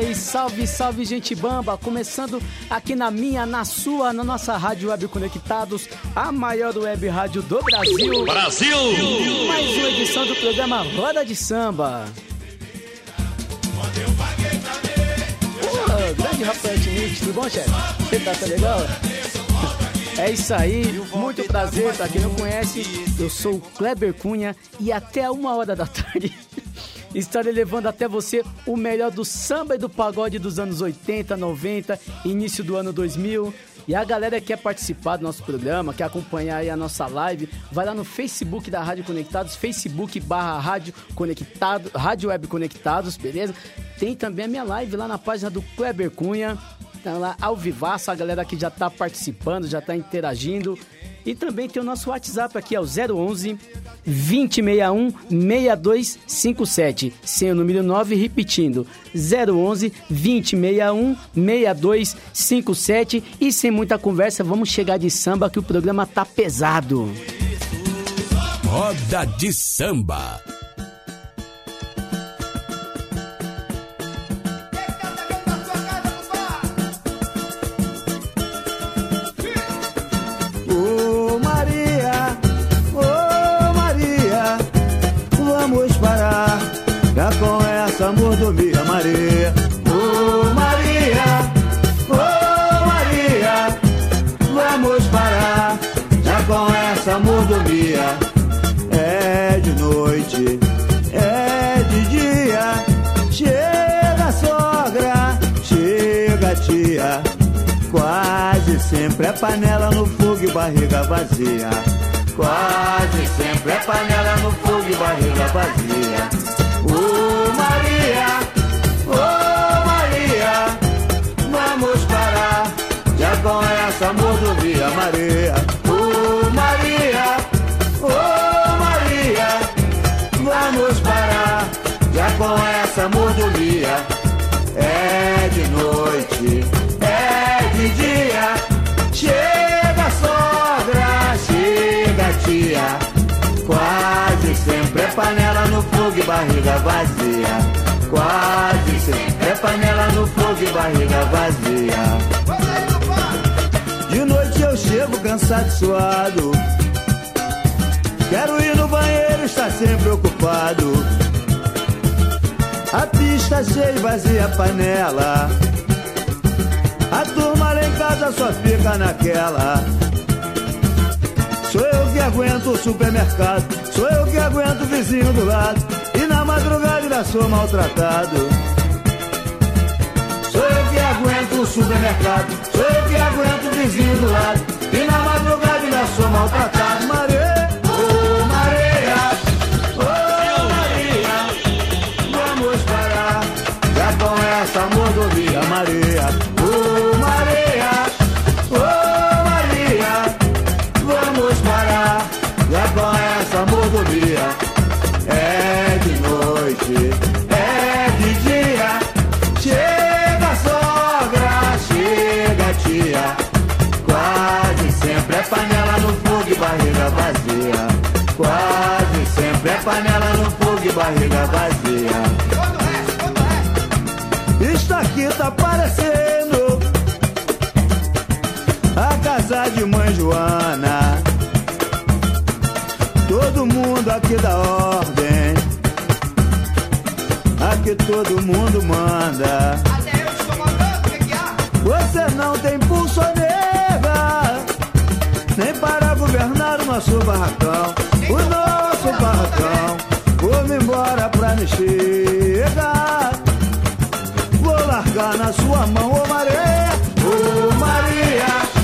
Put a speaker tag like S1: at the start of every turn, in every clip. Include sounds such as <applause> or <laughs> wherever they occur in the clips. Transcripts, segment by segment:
S1: Aí, salve, salve gente bamba, começando aqui na minha, na sua, na nossa Rádio Web Conectados, a maior web rádio do Brasil.
S2: Brasil!
S1: Mais uma edição do programa Roda de Samba. Pô, grande Schmidt, tudo bom, chefe? Você tá, tá legal? É isso aí, muito prazer, pra quem não conhece, eu sou o Kleber Cunha e até uma hora da tarde estarei levando até você o melhor do samba e do pagode dos anos 80, 90, início do ano 2000. E a galera que quer participar do nosso programa, quer acompanhar a nossa live, vai lá no Facebook da Rádio Conectados, Facebook barra Rádio Conectado, Rádio Web Conectados, beleza? Tem também a minha live lá na página do Kleber Cunha. Tá lá ao vivaço, a galera que já tá participando, já tá interagindo. E também tem o nosso WhatsApp aqui, é o 011 2061 6257. Sem o número 9, repetindo. 011 2061 6257. E sem muita conversa, vamos chegar de samba que o programa tá pesado.
S3: Roda de Samba.
S4: Panela no fogo e barriga vazia. Quase sempre é panela no fogo e barriga vazia. Ô Maria, ô Maria, vamos parar já com essa mordomia, Maria. Ô Maria, ô Maria, vamos parar já com essa mordomia. Barriga vazia. Quase sempre é panela no fogo e barriga vazia. De noite eu chego cansado e suado. Quero ir no banheiro, está sempre ocupado. A pista cheia e vazia a panela. A turma lá em casa só fica naquela. Sou eu que aguento o supermercado. Sou eu que aguento o vizinho do lado. Na madrugada ainda sou maltratado. Sou eu que aguento o supermercado. Sou eu que aguento o vizinho do lado. E na madrugada ainda sou maltratado. Aqui dá ordem. Aqui todo mundo manda. Você não tem pulso nem para governar o nosso barracão. O nosso barracão. Vou-me embora pra me chegar. Vou largar na sua mão, ô Maria, ô Maria,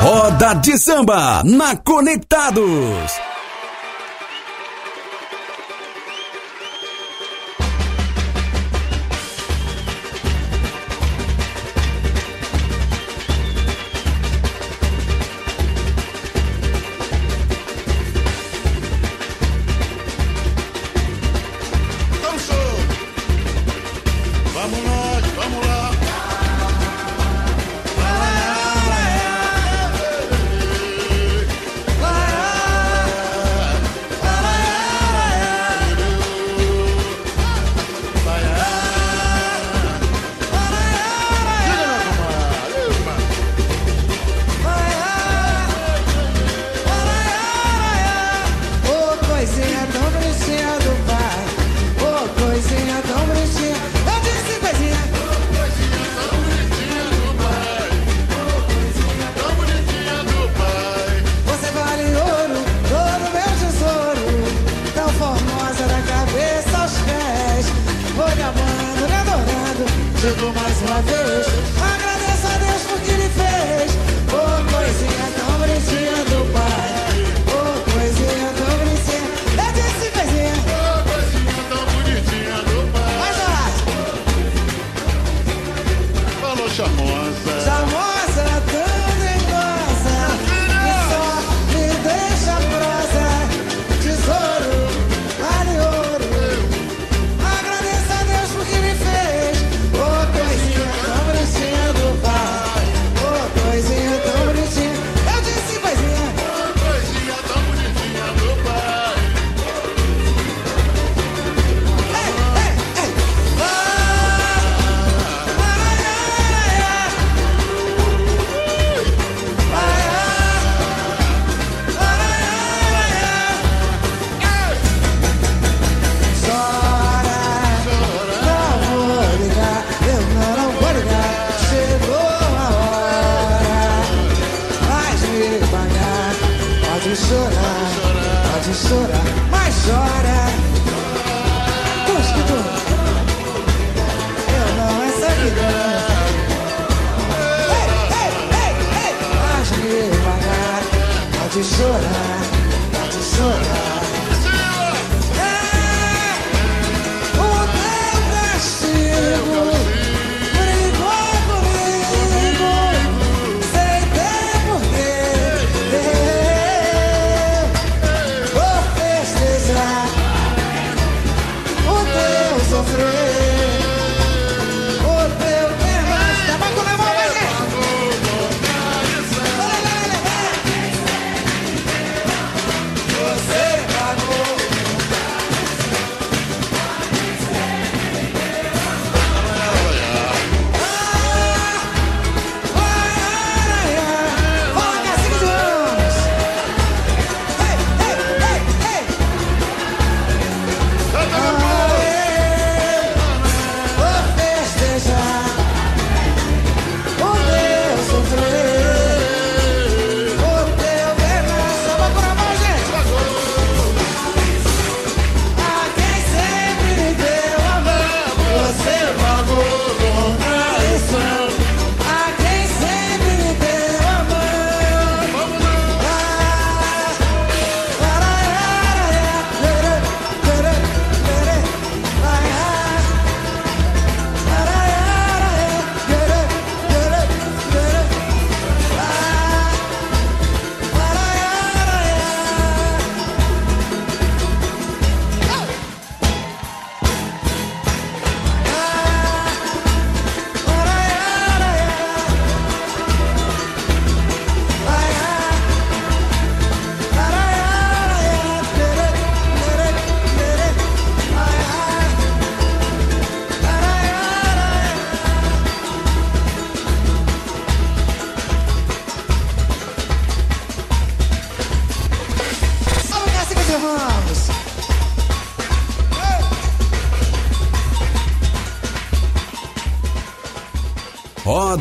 S3: Roda de samba na Conectados.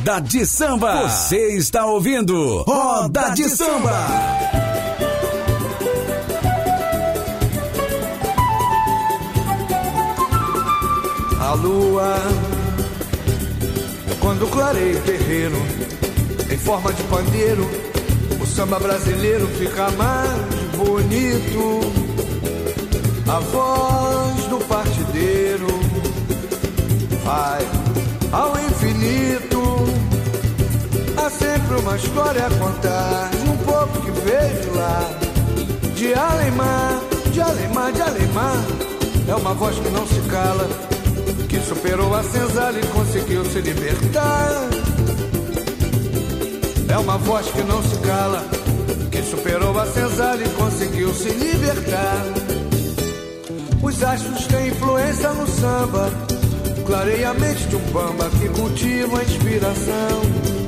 S3: Roda de Samba. Você está ouvindo Roda de Samba.
S5: A lua, quando clareia o terreiro, em forma de pandeiro, o samba brasileiro fica mais bonito. A voz do partideiro vai ao infinito. Sempre uma história a contar, de um pouco que vejo lá, de Alemar, de Alemar, de Alemar. É uma voz que não se cala, que superou a senzala e conseguiu se libertar. É uma voz que não se cala, que superou a senzala e conseguiu se libertar. Os astros têm influência no samba, clareia a mente de um bamba que cultiva a inspiração.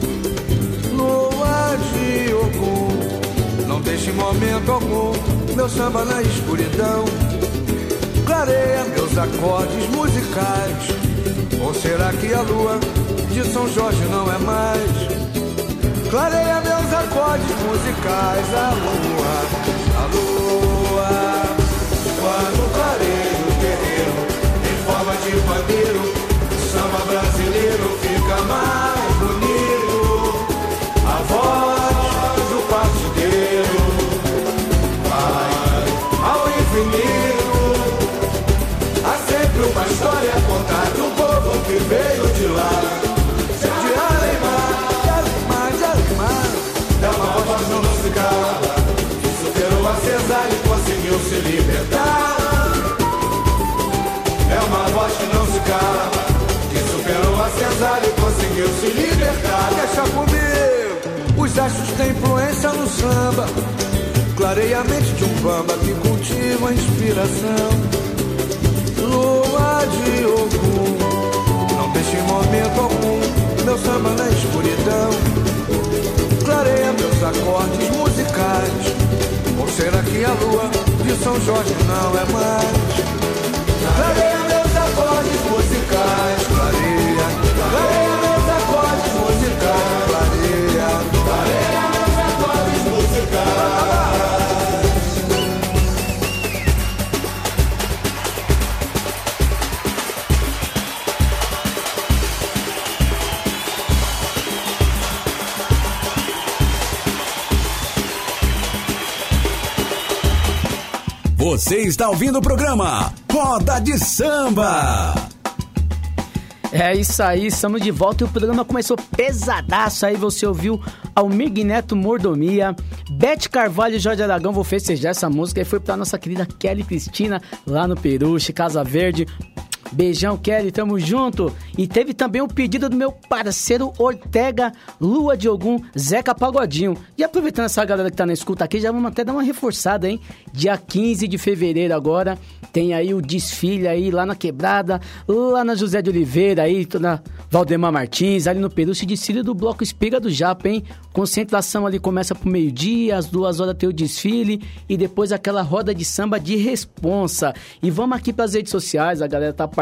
S5: Lua de Ogum, não deixe momento algum meu samba na escuridão. Clareia meus acordes musicais, ou será que a lua de São Jorge não é mais? Clareia meus acordes musicais, a lua, a lua. Quando clareia o terreiro, em forma de pandeiro, samba brasileiro fica mais bonito. Que veio de lá. De Alemar, de Alemar, de Alemar. É uma voz que não se cala, que superou a cesárea e conseguiu se libertar. É uma voz que não se cala, que superou a cesárea e conseguiu se libertar. Deixa comigo, os astros têm influência no samba. Clareia a mente de um bamba que cultiva a inspiração. Lua de Ogum, em momento algum meu samba na escuridão. Clareia meus acordes musicais. Ou será que a lua de São Jorge não é mais? Clareia
S6: Você está ouvindo o programa Roda de Samba.
S1: É isso aí, estamos de volta e o programa começou pesadaço. Aí você ouviu Almir Neto Mordomia, Bete Carvalho e Jorge Aragão. Vou festejar essa música e foi pra nossa querida Kelly Cristina lá no Peruche, Casa Verde. Beijão, Kelly, tamo junto. E teve também o pedido do meu parceiro Ortega, Lua de Ogum, Zeca Pagodinho. E aproveitando essa galera que tá na escuta aqui, já vamos até dar uma reforçada, hein? Dia 15 de fevereiro agora, tem aí o desfile aí lá na Quebrada, lá na José de Oliveira, aí na Valdemar Martins, ali no Peruche, desfile do Bloco Espiga do Japa, hein? Concentração ali começa pro meio-dia, às duas horas tem o desfile e depois aquela roda de samba de responsa. E vamos aqui pras redes sociais, a galera tá participando,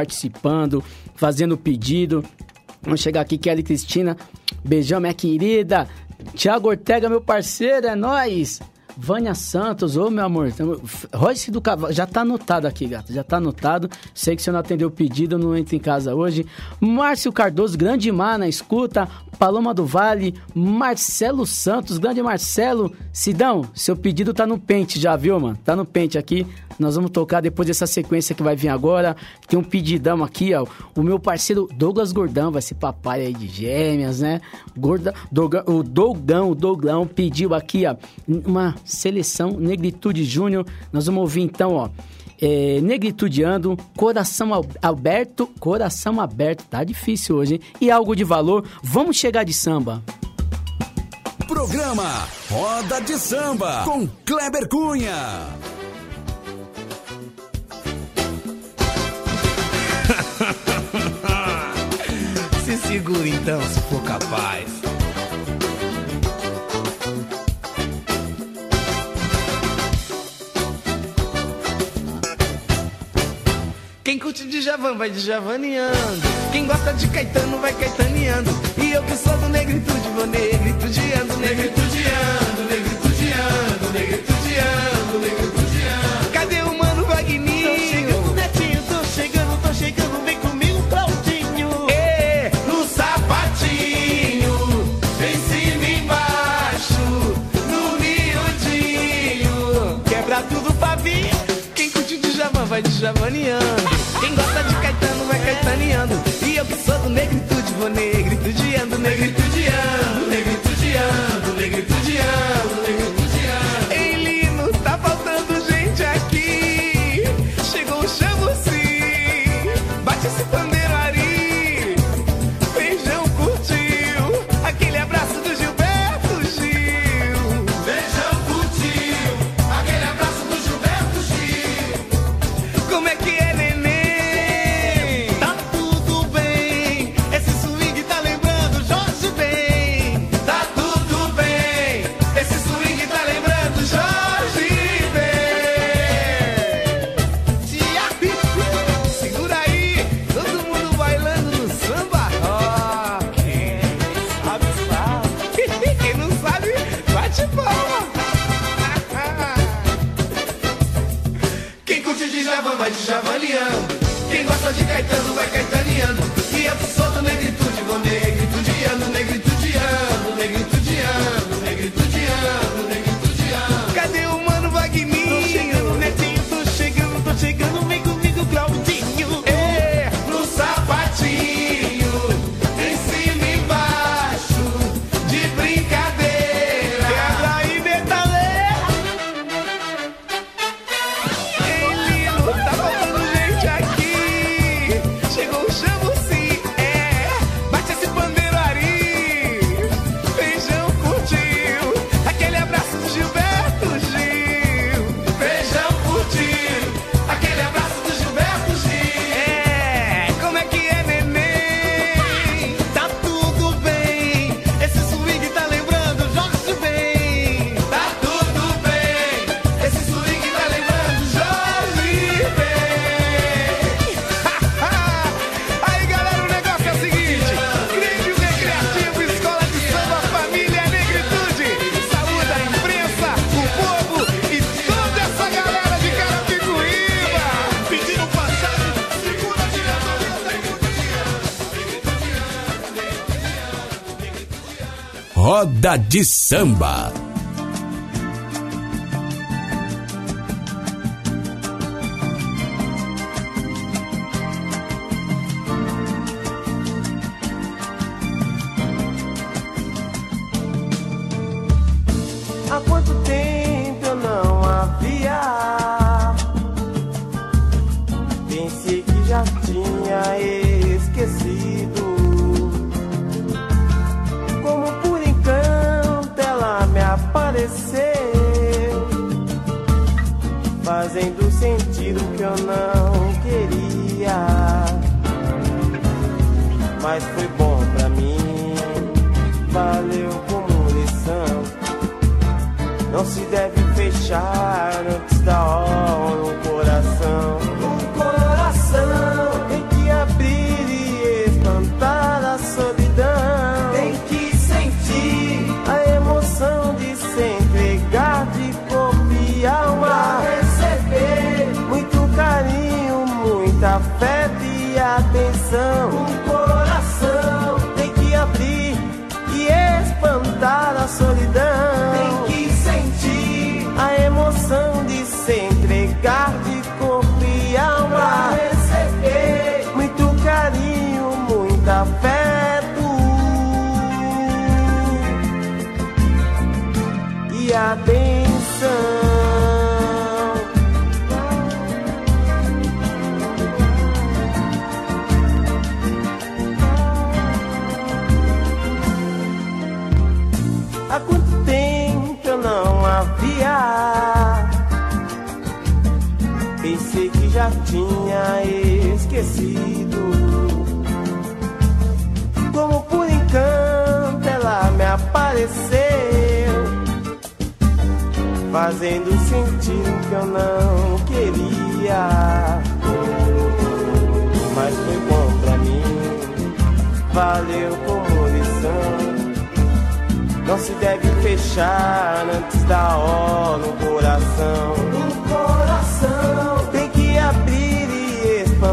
S1: fazendo pedido. Vamos chegar aqui, Kelly Cristina. Beijão, minha querida. Tiago Ortega, meu parceiro, é nóis. Vânia Santos, ô meu amor, Royce do Cavalo, já tá anotado aqui, gato, já tá anotado. Sei que você não atendeu o pedido, não entra em casa hoje. Márcio Cardoso, grande mar na escuta. Paloma do Vale, Marcelo Santos, grande Marcelo. Sidão, seu pedido tá no pente já, viu, mano? Tá no pente aqui. Nós vamos tocar depois dessa sequência que vai vir agora. Tem um pedidão aqui, ó. O meu parceiro Douglas Gordão, vai ser papai aí de gêmeas, né? Gorda, Dougão, o Dougão, o Douglão pediu aqui, ó, uma seleção Negritude Júnior. Nós vamos ouvir então, ó. É, negritudeando, coração aberto, coração aberto, tá difícil hoje, hein? E algo de valor, vamos chegar de samba.
S6: Programa Roda de Samba com Kleber Cunha. <laughs>
S7: Se segura então, se for capaz. Quem curte de Javan vai de Javaniano. Quem gosta de Caetano vai Caetaneando. E eu que sou do negritude vou negritudeando, negritudeando, negritudeando, negritudeando, negritudeando. Cadê o mano Vagninho? Tô chegando, netinho, tô chegando, tô chegando, vem comigo, Claudinho. Ê, no sapatinho, em cima e embaixo, no miudinho. Quebra tudo pra vir. Quem curte de Javan vai de Javaniano sacaneando. E eu que sou do negritude, vou negritudeando, negritudeando. de samba.
S8: Pensei que já tinha esquecido. Como por encanto ela me apareceu, fazendo sentir o que eu não queria. Mas foi bom pra mim, valeu como lição. Não se deve fechar antes da hora no coração.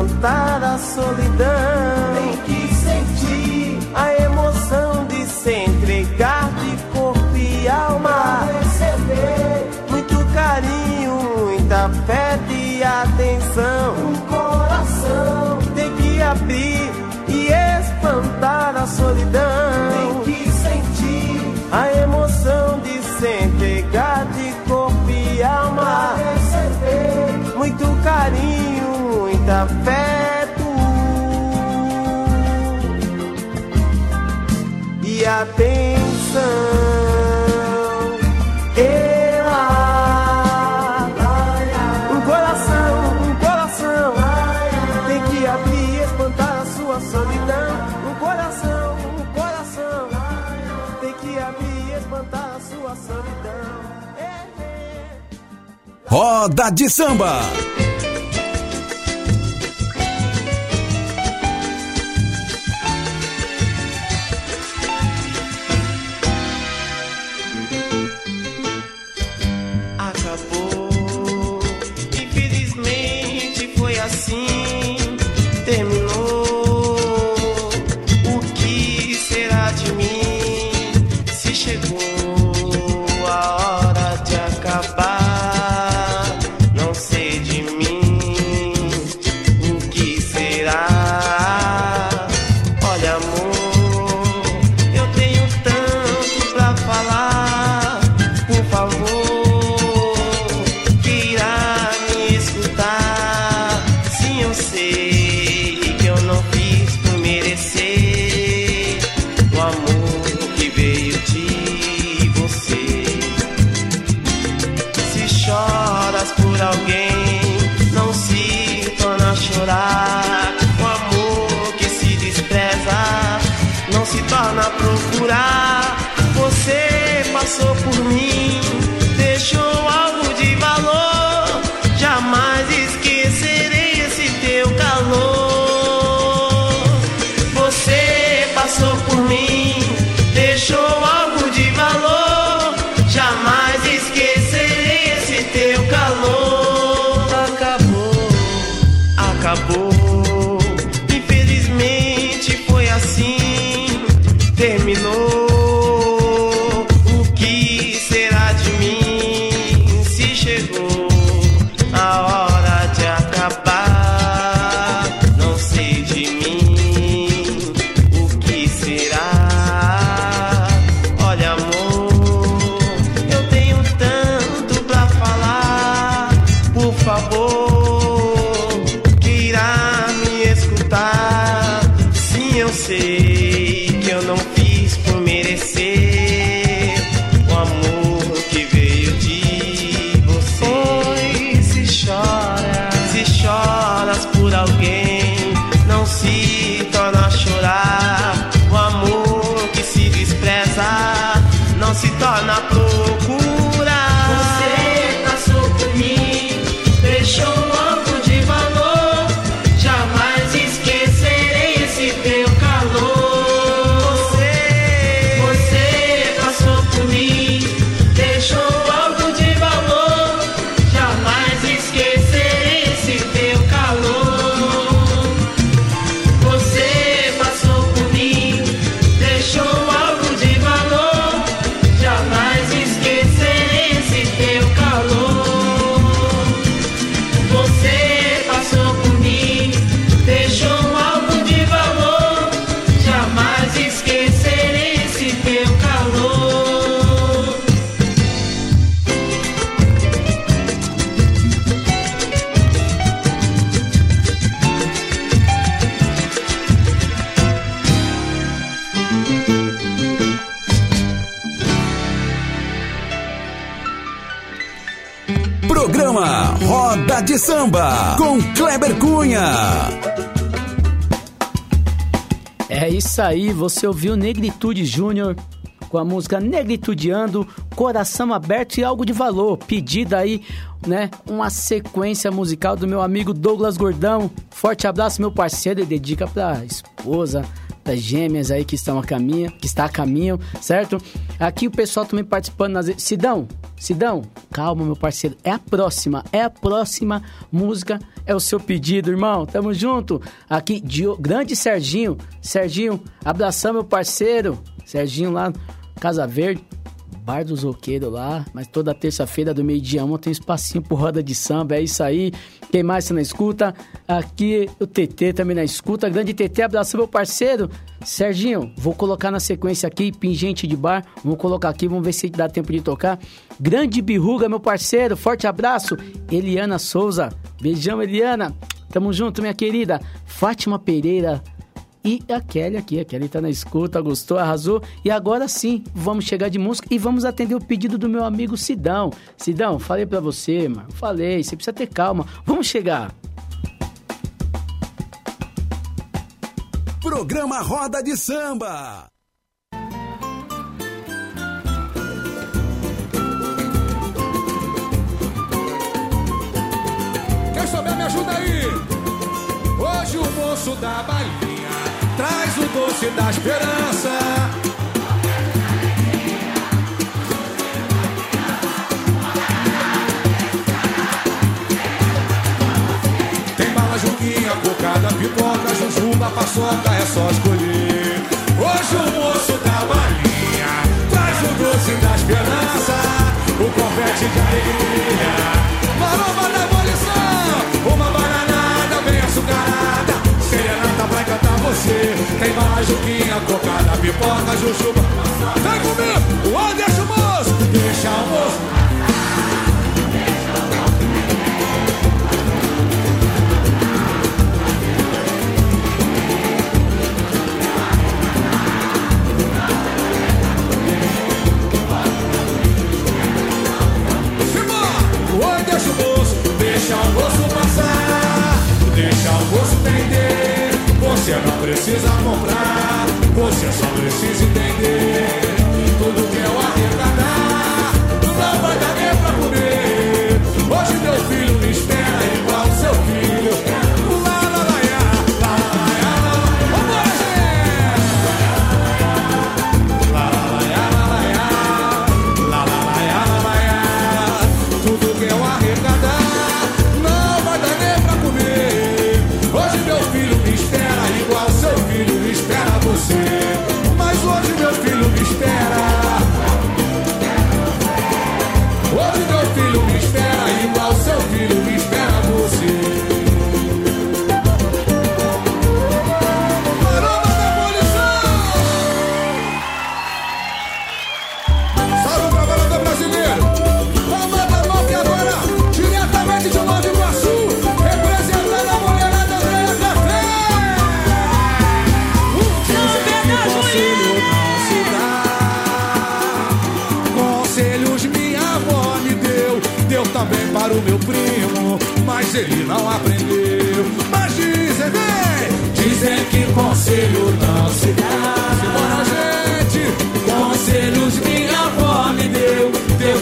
S8: enfrentar a solidão. Tem que sentir a emoção de se entregar de corpo e alma. Receber muito carinho, muita fé e atenção. O coração tem que abrir e espantar a solidão. Tem que sentir a emoção de se entregar de corpo e alma. Receber muito carinho afeto e atenção. Ela, um coração, um coração, tem que abrir e espantar a
S6: sua solidão. Um coração, um coração, tem que abrir e espantar a sua solidão. É, é.
S8: Roda de Samba.
S6: Sim,
S1: isso aí, você ouviu Negritude Júnior com a música Negritudeando, Coração Aberto e Algo de Valor. Pedida aí, né? Uma sequência musical do meu amigo Douglas Gordão. Forte abraço, meu parceiro, e dedica pra esposa, das gêmeas aí que estão a caminho, que está a caminho, certo? Aqui o pessoal também participando nas Sidão, Sidão, calma meu parceiro, é a próxima, é a próxima música, é o seu pedido, irmão. Tamo junto. Aqui Dio, grande Serginho, Serginho, abração meu parceiro. Serginho lá Casa Verde, Bar do Zoqueiro lá, mas toda terça-feira do meio-dia uma tem um espacinho por roda de samba, é isso aí. Quem mais você na escuta? Aqui o TT também na escuta. Grande TT, abraço meu parceiro. Serginho, vou colocar na sequência aqui, Pingente de Bar. Vamos colocar aqui, vamos ver se dá tempo de tocar. Grande Birruga, meu parceiro, forte abraço. Eliana Souza, beijão Eliana. Tamo junto, minha querida. Fátima Pereira e a Kelly aqui. A Kelly tá na escuta, gostou, arrasou. E agora sim, vamos chegar de música e vamos atender o pedido do meu amigo Sidão. Sidão, falei para você, mano. Falei, você precisa ter calma. Vamos chegar.
S3: Programa Roda de Samba.
S2: Quem souber me ajuda aí. Hoje o moço da balinha traz o doce da esperança. Tem bala, juquinha, cocada, pipoca, jujuba, paçoca, é só escolher. Hoje o moço da balinha traz o doce da esperança, o confete de alegria. Maromba da abolição, você. Tem bala, juquinha, cocada, pipoca, jujuba. Vem comigo, o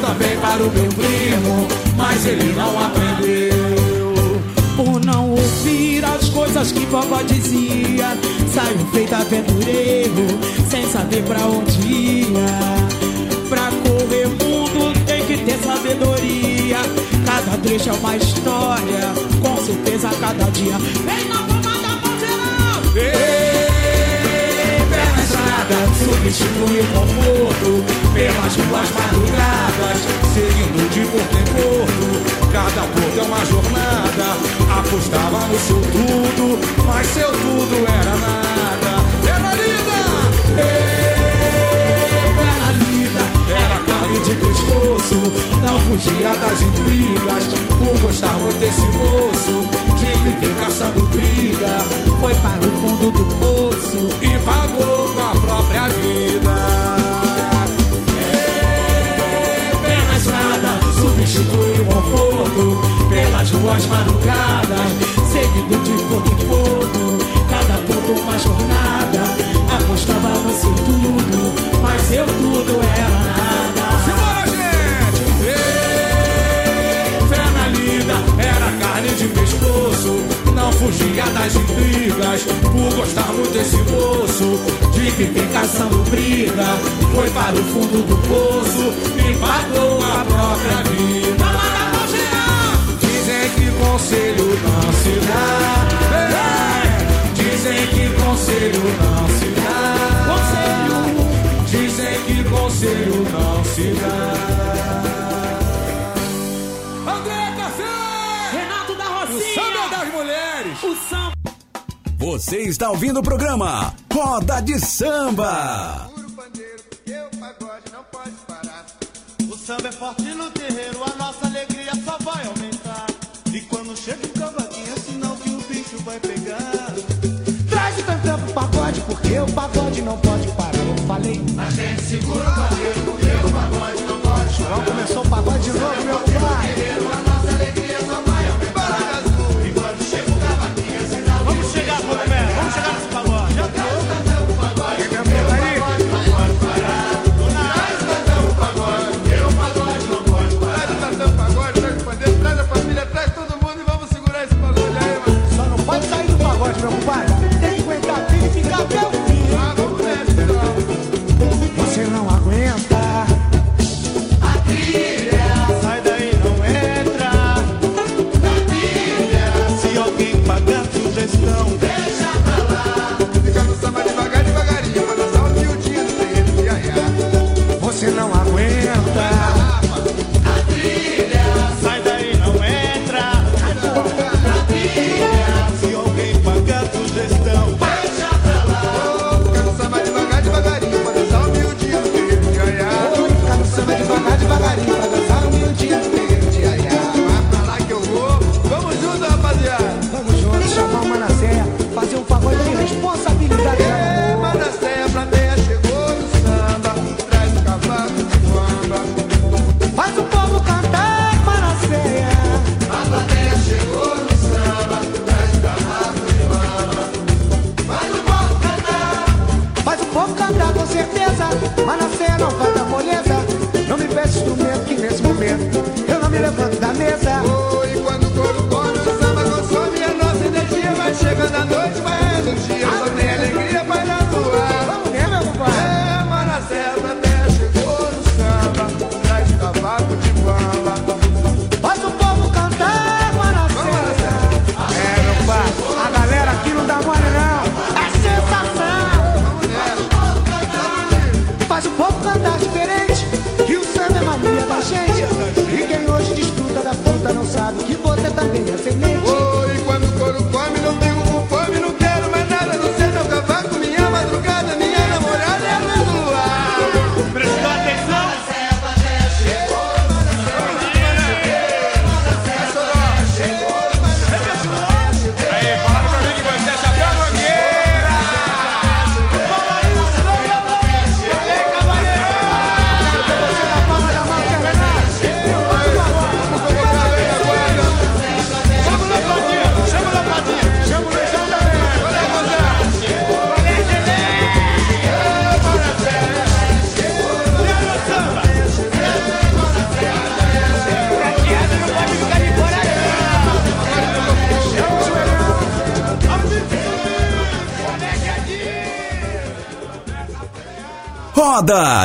S2: também para o meu primo, mas ele não aprendeu.
S9: Por não ouvir as coisas que vovó dizia Saiu feito aventureiro Sem saber pra onde ia. Pra correr mundo tem que ter sabedoria Cada trecho é uma história Com certeza cada dia. Vem na palma da mão geral
S2: na estrada, substitui o conforto pelas ruas madrugadas, seguindo de porto em porto. Cada porto é uma jornada. Apostava no seu tudo, mas seu tudo era nada. Era lida, Ei, era lida, era carne de pescoço. Não fugia das intrigas, por gostar muito desse moço. De viver caçando briga,
S9: Foi para o fundo do poço
S2: e pagou com a própria vida. É, Pé na estrada, substitui o conforto pelas ruas madrugadas,
S9: Seguido de ponto em ponto Cada ponto uma jornada Apostava no seu tudo Mas seu tudo era nada
S2: fugia das intrigas, por gostar muito desse moço. De viver caçando briga, foi para o fundo do poço e pagou a própria vida. Dizem que conselho não se dá. Dizem que conselho não se dá. Dizem que conselho não se dá. André Café!
S9: Renato
S2: das mulheres!
S9: O samba.
S3: Você está ouvindo o programa Roda de Samba.
S10: O
S4: samba é forte no terreiro, a nossa alegria só vai aumentar. E quando chega o cavadinho, é sinal que o bicho
S10: vai
S4: pegar. Traz o tantão pro pagode,
S10: porque o
S4: pagode não pode parar. Eu
S10: falei. A gente segura o pagode, porque o
S4: pagode não pode parar. Não começou o
S10: pagode de novo, meu
S3: pai.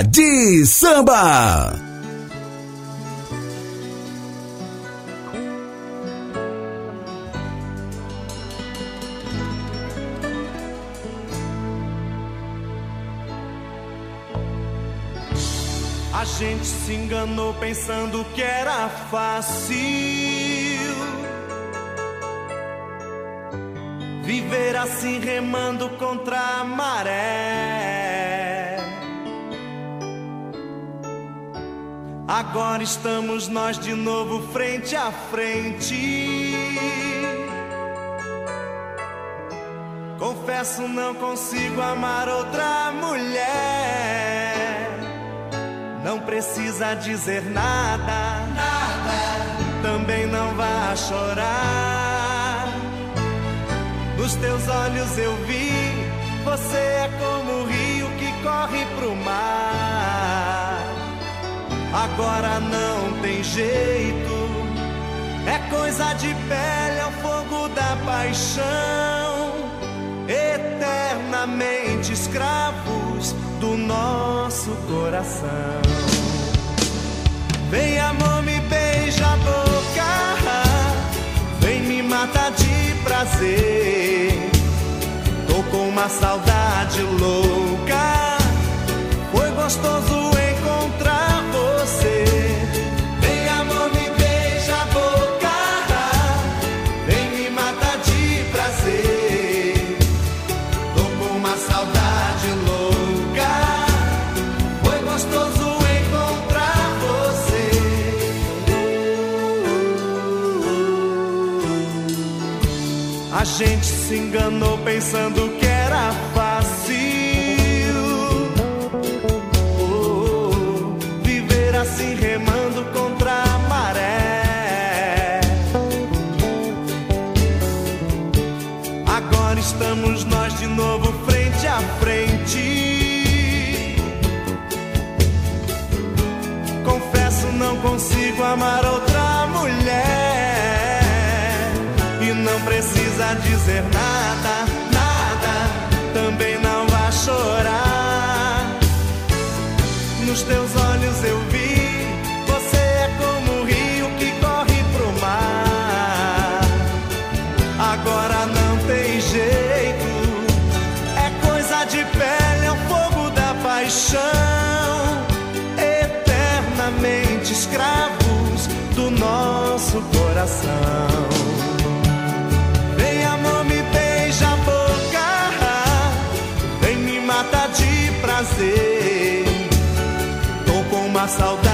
S3: De Samba.
S5: A gente se enganou pensando que era fácil viver assim remando contra a maré. Agora estamos nós de novo frente a frente. Confesso, não consigo amar outra mulher. Não precisa dizer nada, nada. Também não vá chorar. Nos teus olhos eu vi, você é como o rio que corre pro mar agora não tem jeito. É coisa de pele, é o fogo da paixão. Eternamente escravos do nosso coração. Vem, amor, me beija a boca. Vem, me mata de prazer. Tô com uma saudade louca. Foi gostoso gente se enganou pensando coração. Vem amor, me beija a boca, vem me matar de prazer. Tô com uma saudade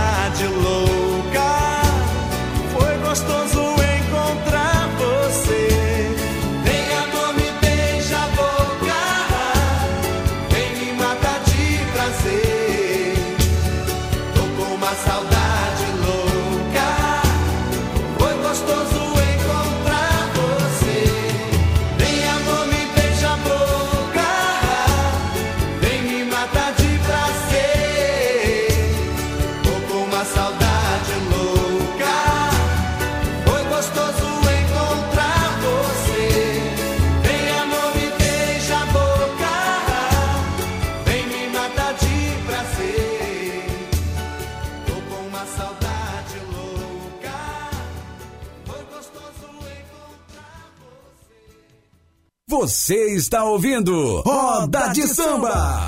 S5: você.
S6: Está ouvindo Roda de Samba.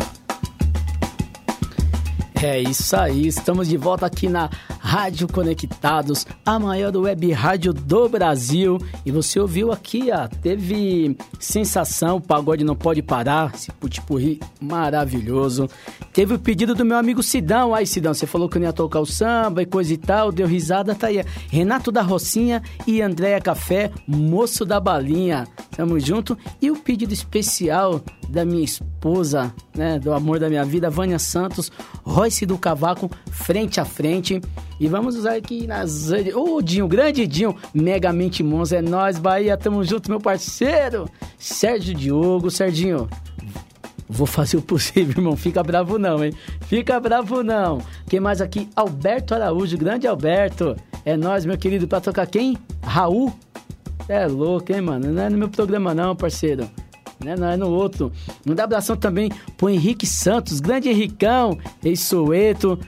S1: É isso aí, estamos de volta aqui na Rádio Conectados, a maior web rádio do Brasil. E você ouviu aqui, ó, teve sensação, pagode não pode parar, esse putipurri maravilhoso. Teve o pedido do meu amigo Sidão, aí Sidão, você falou que não ia tocar o samba e coisa e tal, deu risada, tá aí. Renato da Rocinha e Andréia Café, moço da balinha. Tamo junto. E o pedido especial da minha esposa, né, do amor da minha vida, Vânia Santos, Royce do Cavaco, frente a frente. E vamos usar aqui nas. Ô, Dinho, grande Dinho, Megamente Monza, é nós, Bahia, tamo junto, meu parceiro. Sérgio Diogo, Serginho. Vou fazer o possível, <laughs> irmão. Fica bravo não, hein? Fica bravo não. Quem mais aqui? Alberto Araújo, grande Alberto. É nós, meu querido, pra tocar quem? Raul. É louco, hein, mano? Não é no meu programa não, parceiro. Né? Não é no outro. Um abração também pro Henrique Santos, grande Henricão, ex-Soeto.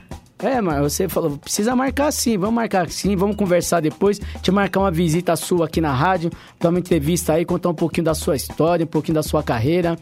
S1: É, mas você falou, precisa marcar sim, vamos marcar sim, vamos conversar depois, te marcar uma visita sua aqui na rádio, dar uma entrevista aí, contar um pouquinho da sua história, um pouquinho da sua carreira.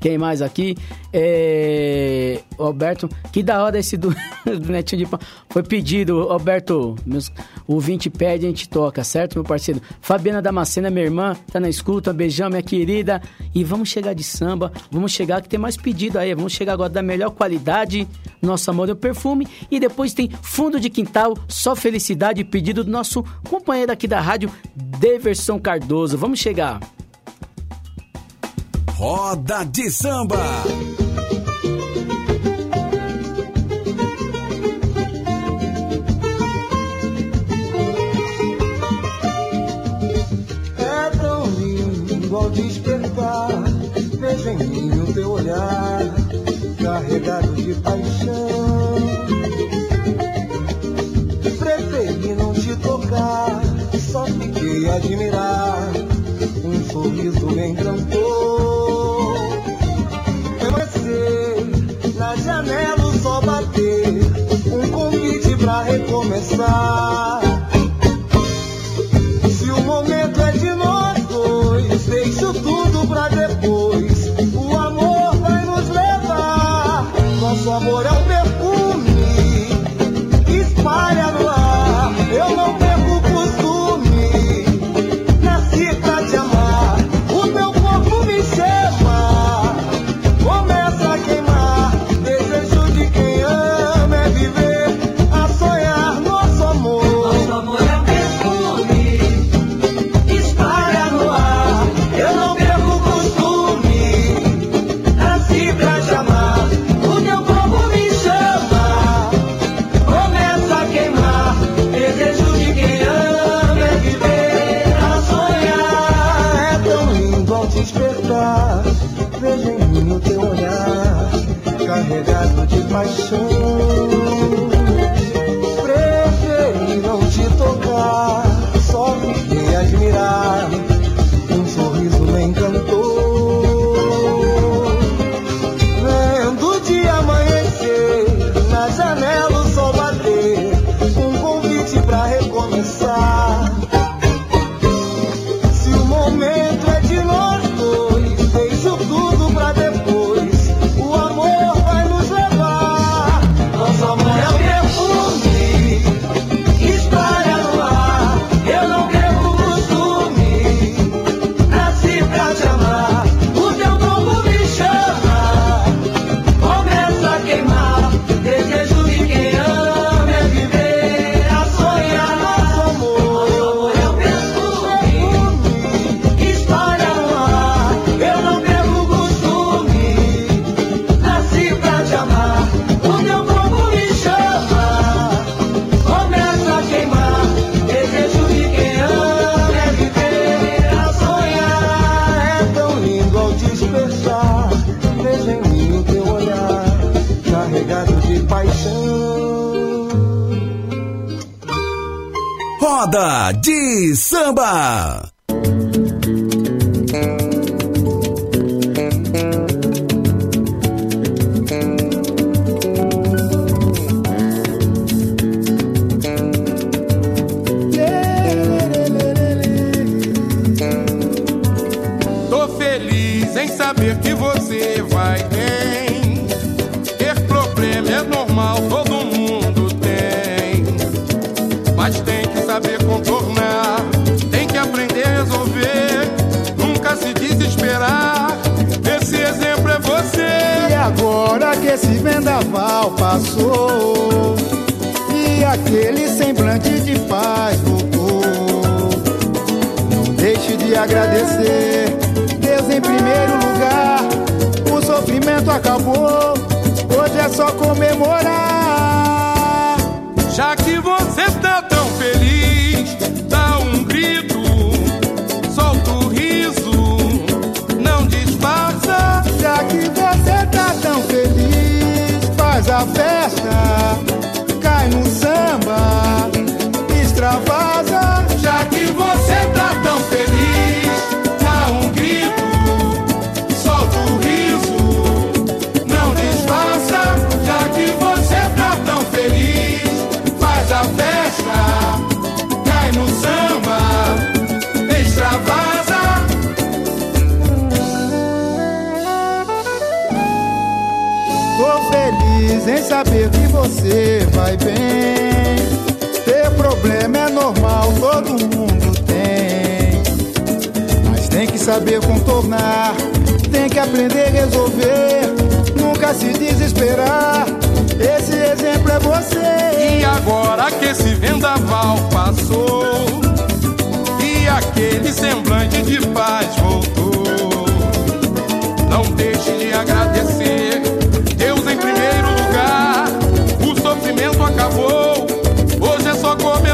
S1: Quem mais aqui? É... Alberto, que da hora esse do, <laughs> do Netinho de Pau. Foi pedido, Alberto, meus... o 20 pede, a gente toca, certo, meu parceiro? Fabiana Damascena, minha irmã, tá na escuta, beijão, minha querida. E vamos chegar de samba, vamos chegar, que tem mais pedido aí, vamos chegar agora da melhor qualidade, nosso amor é o perfume. E depois tem fundo de quintal, só felicidade, pedido do nosso companheiro aqui da rádio, Deverson Cardoso. Vamos chegar.
S6: Roda de Samba.
S11: É tão lindo ao despertar, vejo em mim o teu olhar, carregado de paixão. Preferi não te tocar, só fiquei a admirar, um sorriso me encantou. Christmas. Te
S6: Samba.
S12: Vendaval passou. E aquele semblante de paz voltou. Não deixe de agradecer Deus em primeiro lugar. O sofrimento acabou Hoje é só comemorar.
S13: Já que você
S12: Faz a festa
S13: feliz
S12: em saber que você vai bem. Ter problema é normal, todo mundo tem. Mas tem que saber contornar, tem que aprender a resolver. Nunca se desesperar. Esse exemplo é você.
S13: E agora que esse vendaval passou E aquele semblante de paz voltou Não deixe de agradecer acabou Hoje é só comemorar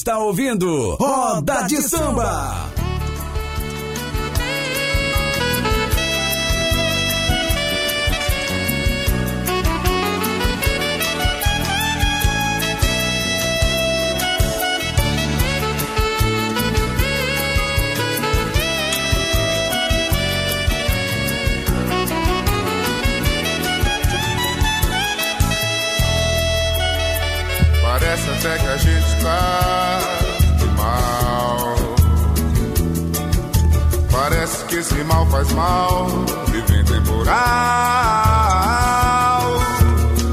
S6: está ouvindo Roda de Samba.
S13: Faz mal, vive em temporal.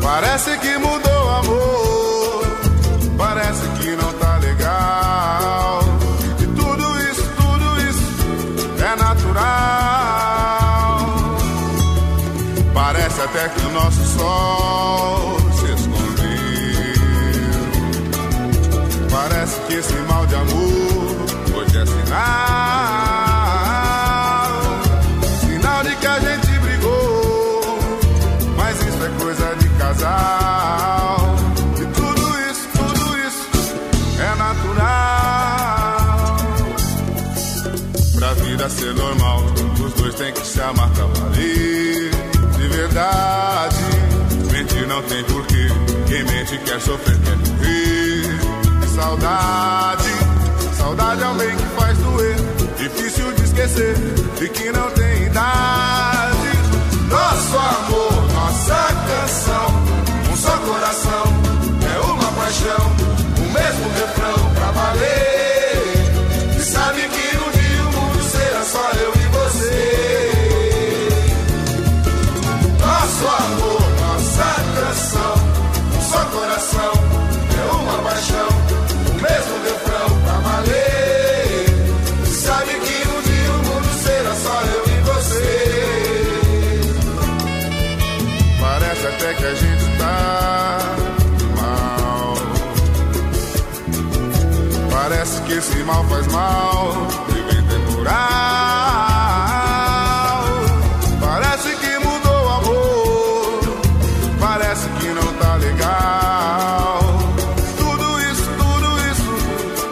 S13: Parece que mudou o amor, parece que não tá legal. E tudo isso, tudo isso é natural. Parece até que o nosso sol se escondeu. Parece que esse mal de amor quer sofrer, quer morrer. Saudade, saudade é um bem que faz doer. Difícil de esquecer e que não tem idade. Nosso amor,
S6: mal faz mal, vivem temporal. Parece que mudou o amor, parece que não tá legal. Tudo isso, tudo isso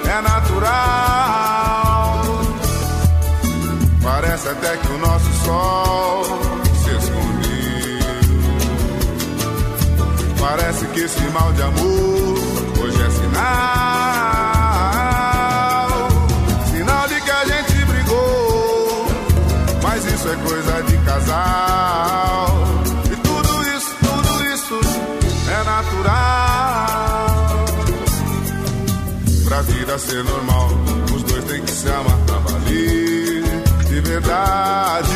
S6: é natural. Parece até que o nosso sol se escondeu. Parece que esse mal de amor hoje é sinal. devia ser normal. Os dois têm que se amar pra valer. De verdade,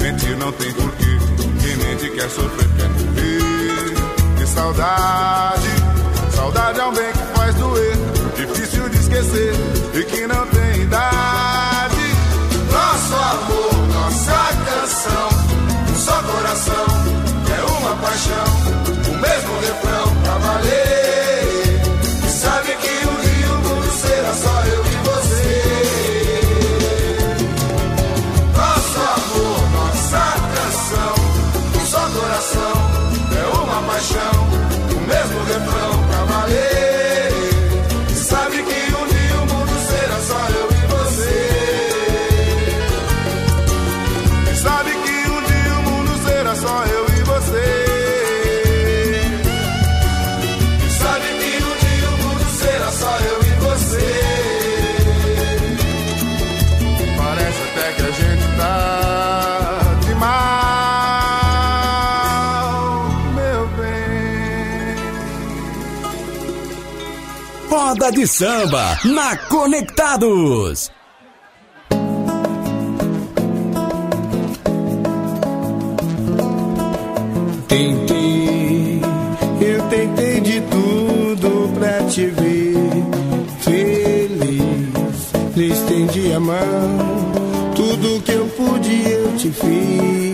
S6: mentir não tem porquê. Quem mente quer sofrer, quer morrer. De saudade, saudade é um bem que faz doer. Difícil de esquecer e que não tem idade. Nosso amor, nossa canção. Um só coração, é uma paixão. de
S3: samba na Conectados.
S14: Tentei, eu tentei de tudo pra te ver feliz. Lhe estendi a mão, tudo que eu pude eu te fiz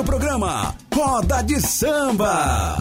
S6: está ouvindo o programa Roda de Samba.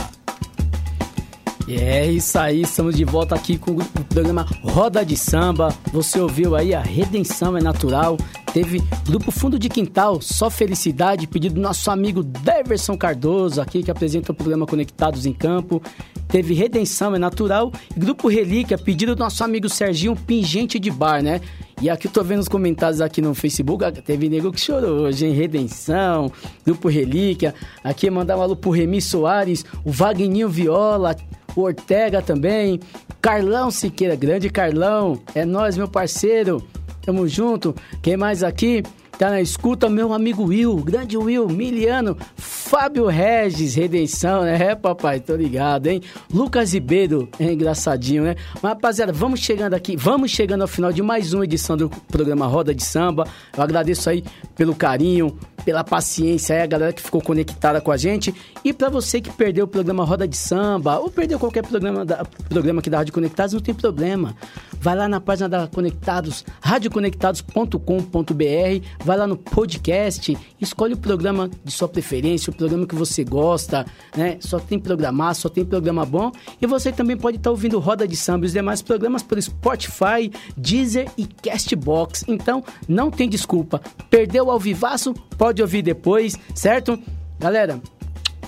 S1: É isso aí, estamos de volta aqui com o programa Roda de Samba. Você ouviu aí a Redenção é Natural. Teve Grupo Fundo de Quintal, Só Felicidade, pedido do nosso amigo Deverson Cardoso, aqui que apresenta o programa Conectados em Campo. Teve Redenção é Natural. Grupo Relíquia, pedido do nosso amigo Serginho Pingente de Bar, né? E aqui eu tô vendo os comentários aqui no Facebook, teve nego que chorou hoje, hein? Redenção, Grupo Relíquia. Aqui mandar um alô pro Remi Soares, o Vagninho Viola, o Ortega também, Carlão Siqueira, grande Carlão, é nós, meu parceiro, tamo junto. Quem mais aqui? Tá na escuta, meu amigo Will, grande Will, Miliano, Fábio Regis, Redenção, né? É, papai, tô ligado, hein? Lucas Ribeiro, é engraçadinho, né? Mas, rapaziada, vamos chegando aqui, vamos chegando ao final de mais uma edição do programa Roda de Samba. Eu agradeço aí pelo carinho, pela paciência aí, a galera que ficou conectada com a gente. E para você que perdeu o programa Roda de Samba, ou perdeu qualquer programa, da, programa aqui da Rádio Conectados, não tem problema. Vai lá na página da Conectados, radioconectados.com.br, vai lá no podcast, escolhe o programa de sua preferência, o programa que você gosta, né? Só tem programar, só tem programa bom. E você também pode estar ouvindo Roda de Samba e os demais programas pelo Spotify, Deezer e Castbox. Então, não tem desculpa. Perdeu ao vivaço? Pode ouvir depois, certo? Galera,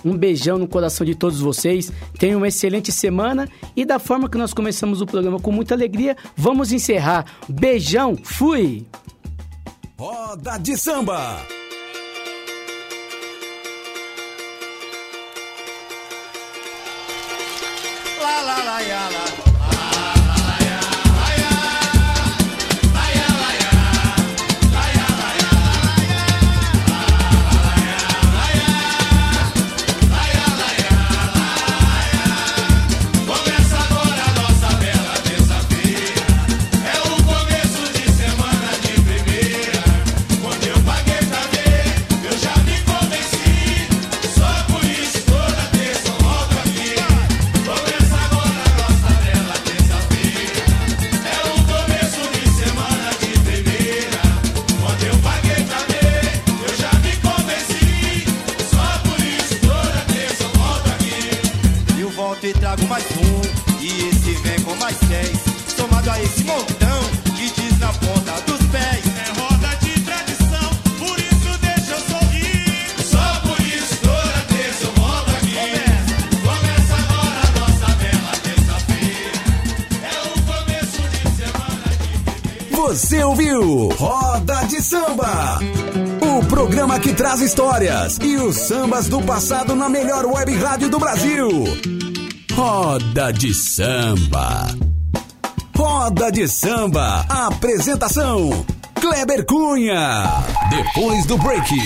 S1: um beijão no coração de todos vocês. Tenham uma excelente semana e da forma que nós começamos o programa com muita alegria, vamos encerrar. Beijão, fui!
S6: Roda de Samba. Traz histórias e os sambas do passado na melhor web rádio do Brasil. Roda de Samba. Roda de Samba. Apresentação: Kleber Cunha. Depois do break.